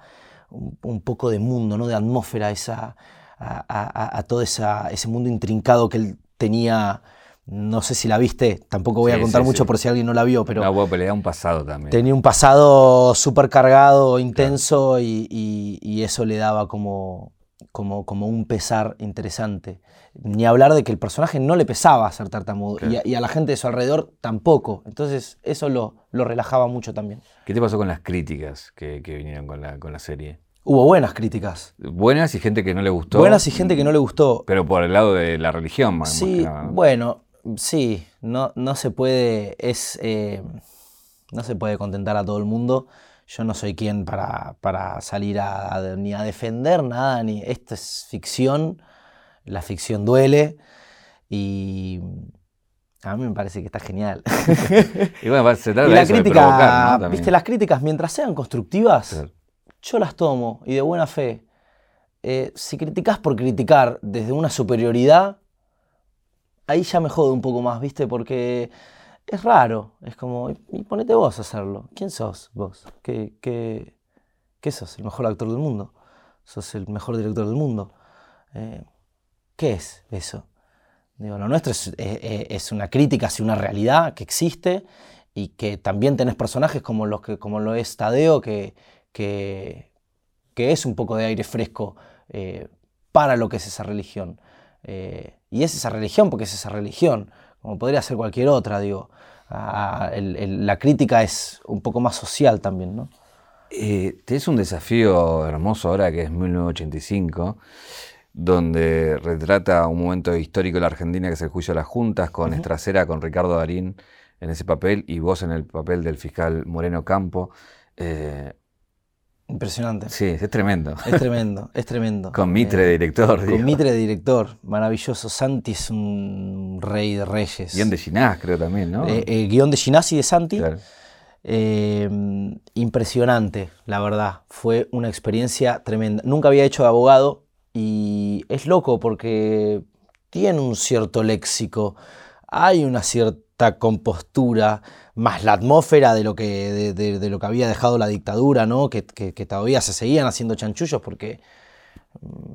un, poco de mundo, ¿no? de atmósfera esa, a, todo ese mundo intrincado que él tenía. No sé si la viste, tampoco voy a contar mucho por si alguien no la vio, pero. No, bueno, le da un pasado también. Tenía un pasado súper cargado, intenso, y, eso le daba como, como, como un pesar interesante. Ni hablar de que el personaje no le pesaba ser tartamudo y, a, la gente de su alrededor tampoco. Entonces eso lo, lo, relajaba mucho también. ¿Qué te pasó con las críticas que, vinieron con la, con la, serie? Hubo buenas críticas. Buenas y gente que no le gustó. Buenas y gente que no le gustó. Pero por el lado de la religión, más Sí, bueno, sí, no, no se puede, es, eh, no se puede contentar a todo el mundo yo no soy quien para, para salir a, ni a defender nada, ni esto es ficción, la ficción duele y a mí me parece que está genial. *laughs* y bueno, se trata *laughs* la crítica, viste, las críticas mientras sean constructivas, yo las tomo y de buena fe. Eh, si criticas por criticar desde una superioridad, ahí ya me jode un poco más, ¿viste? Porque es raro. Es como, y ponete vos a hacerlo. ¿Quién sos vos? ¿Qué, qué, qué sos? ¿El mejor actor del mundo? ¿Sos el mejor director del mundo? Eh, ¿Qué es eso? Digo, lo nuestro es, es, una crítica hacia una realidad que existe y que también tenés personajes como, los que, como lo es Tadeo, que, que, es un poco de aire fresco eh, para lo que es esa religión. Eh, y es esa religión porque es esa religión, como podría ser cualquier otra, digo. la crítica es un poco más social también, ¿no? Eh, es un desafío hermoso ahora que es 1985, donde retrata un momento histórico de la Argentina que es el juicio de las juntas, con Estracera, con Ricardo Darín en ese papel y vos en el papel del fiscal Moreno Campo. Eh, Impresionante. Sí, es tremendo. Es tremendo, es tremendo. *laughs* con Mitre de director. Con Mitre de director, maravilloso. Santi es un rey de reyes. Guión de Ginás, creo también, ¿no? Eh, eh guion de Ginás y de Santi. Eh, impresionante, la verdad. Fue una experiencia tremenda. Nunca había hecho de abogado y es loco porque tiene un cierto léxico, hay una cierta compostura, más la atmósfera de lo que, de, lo que había dejado la dictadura, ¿no? Que, todavía se seguían haciendo chanchullos porque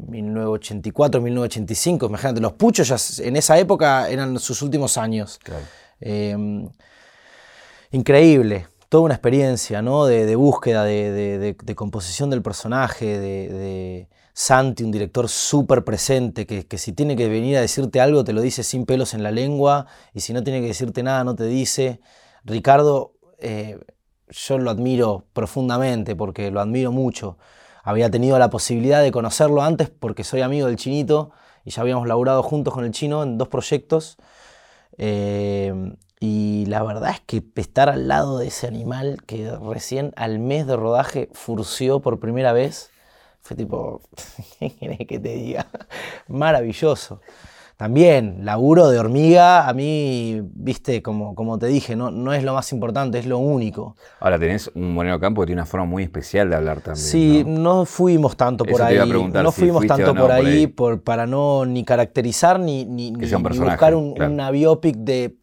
1984, mm, 1985, imagínate, los puchos ya en esa época eran sus últimos años. Em, increíble, toda una experiencia ¿no? de, búsqueda, de, composición del personaje, de, Santi, un director súper presente, que, si tiene que venir a decirte algo, te lo dice sin pelos en la lengua, y si no tiene que decirte nada, no te dice. Ricardo, eh, yo lo admiro profundamente, porque lo admiro mucho. Había tenido la posibilidad de conocerlo antes porque soy amigo del chinito y ya habíamos laburado juntos con el chino en dos proyectos. Eh, y la verdad es que estar al lado de ese animal que recién al mes de rodaje furció por primera vez, fue tipo, *laughs* ¿qué que te diga? Maravilloso. También, laburo de hormiga, a mí, viste, como, como te dije, no, no es lo más importante, es lo único. Ahora tenés un Moreno Campo que tiene una forma muy especial de hablar también. Sí, no, fuimos tanto por ahí. no fuimos tanto por, ahí, por para no ni caracterizar ni, ni, buscar una biopic de.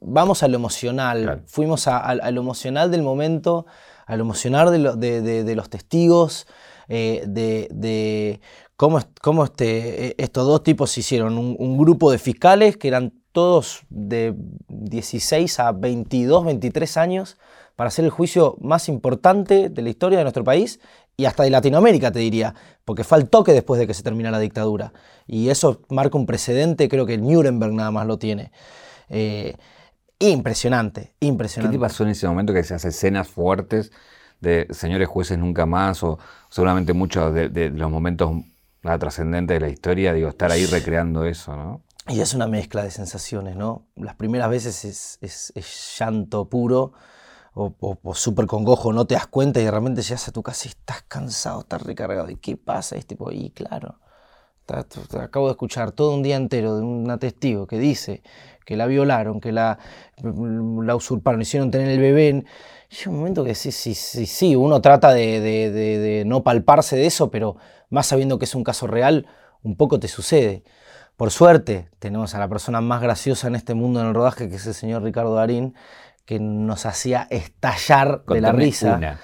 Vamos a lo emocional. Fuimos a, lo emocional del momento, a lo emocional de los testigos. Eh, de, cómo, cómo este, e, estos dos tipos hicieron un, grupo de fiscales que eran todos de 16 a 22, 23 años para hacer el juicio más importante de la historia de nuestro país y hasta de Latinoamérica, te diría, porque fue al toque después de que se termina la dictadura. Y eso marca un precedente, creo que Nuremberg nada más lo tiene. Eh, impresionante, impresionante. ¿Qué te pasó en ese momento que se hace escenas fuertes de señores jueces nunca más, o seguramente muchos de, los momentos más trascendentes de la historia, digo, estar ahí recreando eso, ¿no? Y es una mezcla de sensaciones, ¿no? Las primeras veces es, llanto puro o, o, súper congojo, no te das cuenta y de repente llegas a tu casa y estás cansado, estás recargado. ¿Y qué pasa? Es tipo, y claro, acabo de escuchar todo un día entero de un testigo que dice que la violaron, que la, la usurparon, hicieron tener el bebé. Llega un momento que sí, sí, sí, sí, uno trata de, no palparse de eso, pero más sabiendo que es un caso real, un poco te sucede. Por suerte, tenemos a la persona más graciosa en este mundo en el rodaje, que es el señor Ricardo Darín, que nos hacía estallar de la risa.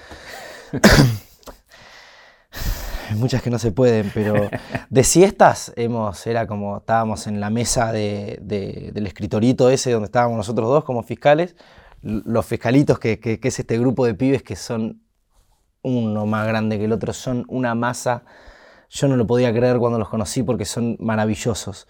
*coughs* Muchas que no se pueden, pero de siestas hemos, era como estábamos en la mesa del escritorito ese donde estábamos nosotros dos como fiscales los fiscalitos, que, es este grupo de pibes que son uno más grande que el otro, son una masa. Yo no lo podía creer cuando los conocí porque son maravillosos.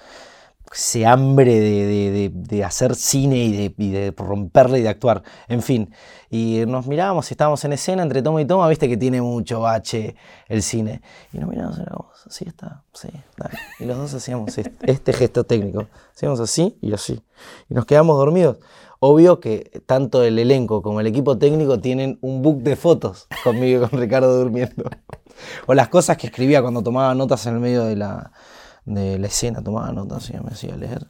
Ese hambre de, hacer cine y de, y de, romperle y de actuar. En fin, y nos mirábamos, estábamos en escena entre toma y toma, viste que tiene mucho bache el cine. Y nos mirábamos, así está, sí, dale. Y los dos hacíamos este, este gesto técnico. Hacíamos así y así. Y nos quedamos dormidos. Obvio que tanto el elenco como el equipo técnico tienen un book de fotos *laughs* conmigo y con Ricardo durmiendo. o las cosas que escribía cuando tomaba notas en el medio de la, de la escena, tomaba notas y me hacía leer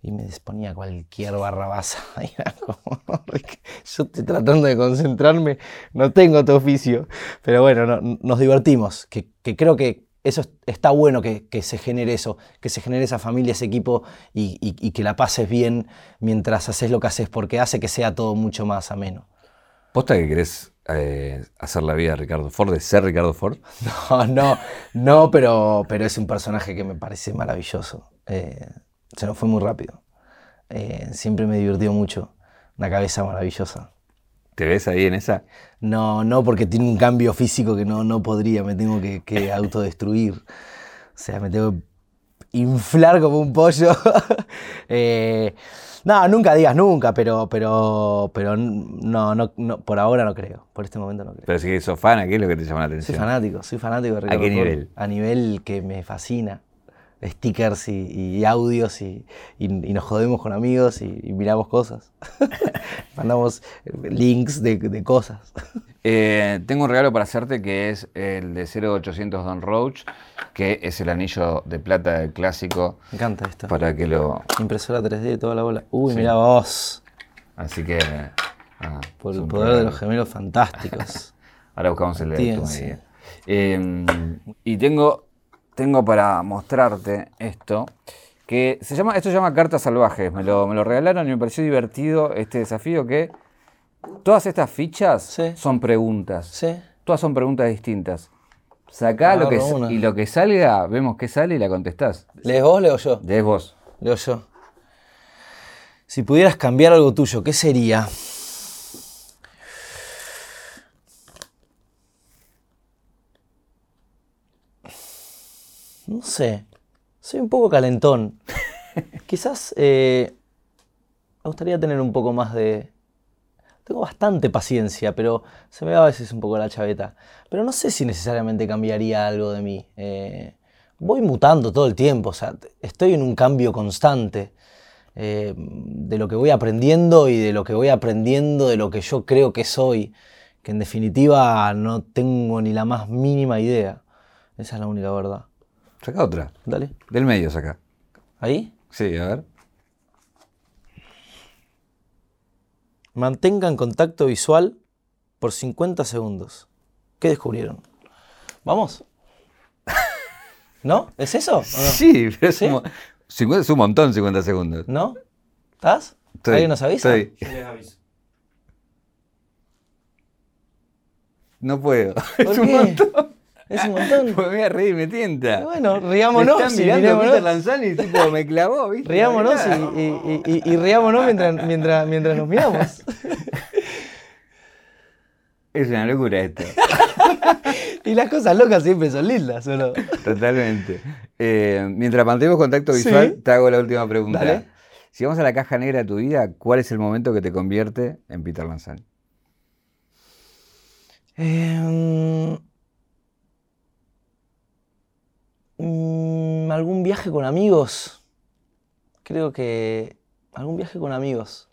y me disponía cualquier barrabaza. *laughs* yo estoy tratando de concentrarme, no tengo tu oficio. Pero bueno, nos divertimos, que creo que eso está bueno que, se genere eso, que se genere esa familia, ese equipo y, que la pases bien mientras haces lo que haces, porque hace que sea todo mucho más ameno. ¿Posta que querés eh, hacer la vida de Ricardo Ford, de ser Ricardo Ford? *laughs* No, no, no, pero, pero es un personaje que me parece maravilloso. Eh, se nos fue muy rápido. Eh, siempre me divirtió mucho. Una cabeza maravillosa. ¿Te ves ahí en esa? No, no, porque tiene un cambio físico que no, no podría, me tengo que, *laughs* autodestruir. O sea, me tengo que inflar como un pollo. *laughs* Eh, no, nunca digas nunca, pero, pero, pero no, no, por ahora no creo. Por este momento no creo. Pero si sos fan, ¿qué es lo que te llama la atención? Soy fanático, soy fanático de Ricardo ¿A qué nivel? A nivel que me fascina stickers y, audios y, nos jodemos con amigos y, miramos cosas. *laughs* Mandamos links de, cosas. Eh, tengo un regalo para hacerte que es el de 0800 Don Roach, que es el anillo de plata del clásico. Me encanta esto. Para que lo... Impresora 3D, toda la bola. Uy, mira vos. Así que... Ah, Por el poder de los gemelos fantásticos. *laughs* Ahora buscamos el de eh, y tengo tengo para mostrarte esto, que se llama, esto se llama Cartas Salvajes. Me lo, me lo regalaron y me pareció divertido este desafío que todas estas fichas son preguntas. Todas son preguntas distintas. Sacá lo que y lo que salga, vemos qué sale y la contestás. ¿Lees vos, leo yo? Lees vos. Leo yo. Si pudieras cambiar algo tuyo, ¿qué sería? No sé. Soy un poco calentón. *laughs* Quizás eh, me gustaría tener un poco más de... Tengo bastante paciencia, pero se me va a veces un poco la chaveta. Pero no sé si necesariamente cambiaría algo de mí. Eh, voy mutando todo el tiempo, o sea, estoy en un cambio constante. Eh, de lo que voy aprendiendo y de lo que voy aprendiendo de lo que yo creo que soy, que en definitiva no tengo ni la más mínima idea. Esa es la única verdad. Saca otra. Dale. Del medio saca. ¿Ahí? Sí, a ver. Mantengan contacto visual por 50 segundos. ¿Qué descubrieron? ¿Vamos? *laughs* ¿No? ¿Es eso? Sí, pero es, Un, es, un, montón 50 segundos. ¿No? ¿Estás? ¿Alguien nos avisa? Estoy. Yo les aviso. No puedo. *laughs* es un montón. Es un montón. *laughs* Pues voy a reír, me tienta. Bueno, riámonos. Me están mirando Peter Lanzani, tipo, me clavó, ¿viste? Riámonos y, y, y, y, riámonos mientras, mientras, mientras nos miramos. *laughs* Es una locura esto. *laughs* y las cosas locas siempre son lindas, ¿o no? Totalmente. Eh, mientras mantenemos contacto visual, te hago la última pregunta. Dale. Si vamos a la caja negra de tu vida, ¿cuál es el momento que te convierte en Peter Lanzani? Eh, Mm, algún viaje con amigos. Creo que algún viaje con amigos.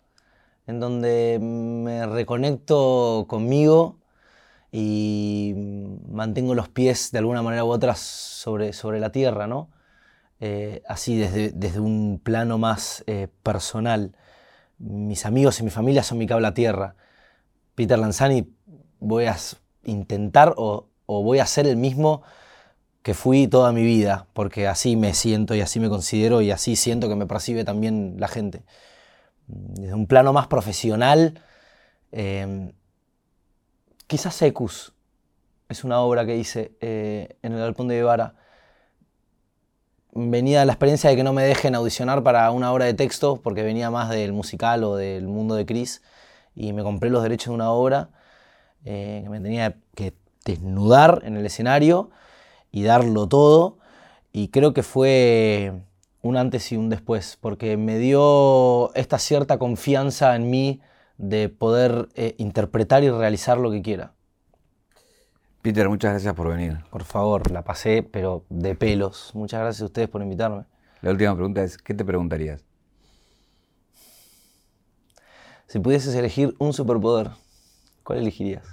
En donde me reconecto conmigo y mantengo los pies de alguna manera u otra sobre, sobre la tierra, ¿no? Eh, así desde, desde, un plano más eh, personal. Mis amigos y mi familia son mi cable a tierra. Peter Lanzani, voy a intentar o, o voy a ser el mismo que fui toda mi vida, porque así me siento y así me considero y así siento que me percibe también la gente. Desde un plano más profesional, em, quizás Secus es una obra que hice eh, en el Alpón de Guevara. Venía la experiencia de que no me dejen audicionar para una obra de texto, porque venía más del musical o del mundo de Chris, y me compré los derechos de una obra eh, que me tenía que desnudar en el escenario y darlo todo. Y creo que fue un antes y un después, porque me dio esta cierta confianza en mí de poder eh, interpretar y realizar lo que quiera. Peter, muchas gracias por venir. Por favor, la pasé, pero de pelos. Muchas gracias a ustedes por invitarme. La última pregunta es, ¿qué te preguntarías? Si pudieses elegir un superpoder, ¿cuál elegirías?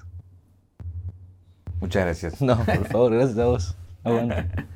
Muchas gracias. No, por favor, gracias a vos. Oh, I wonder. *laughs*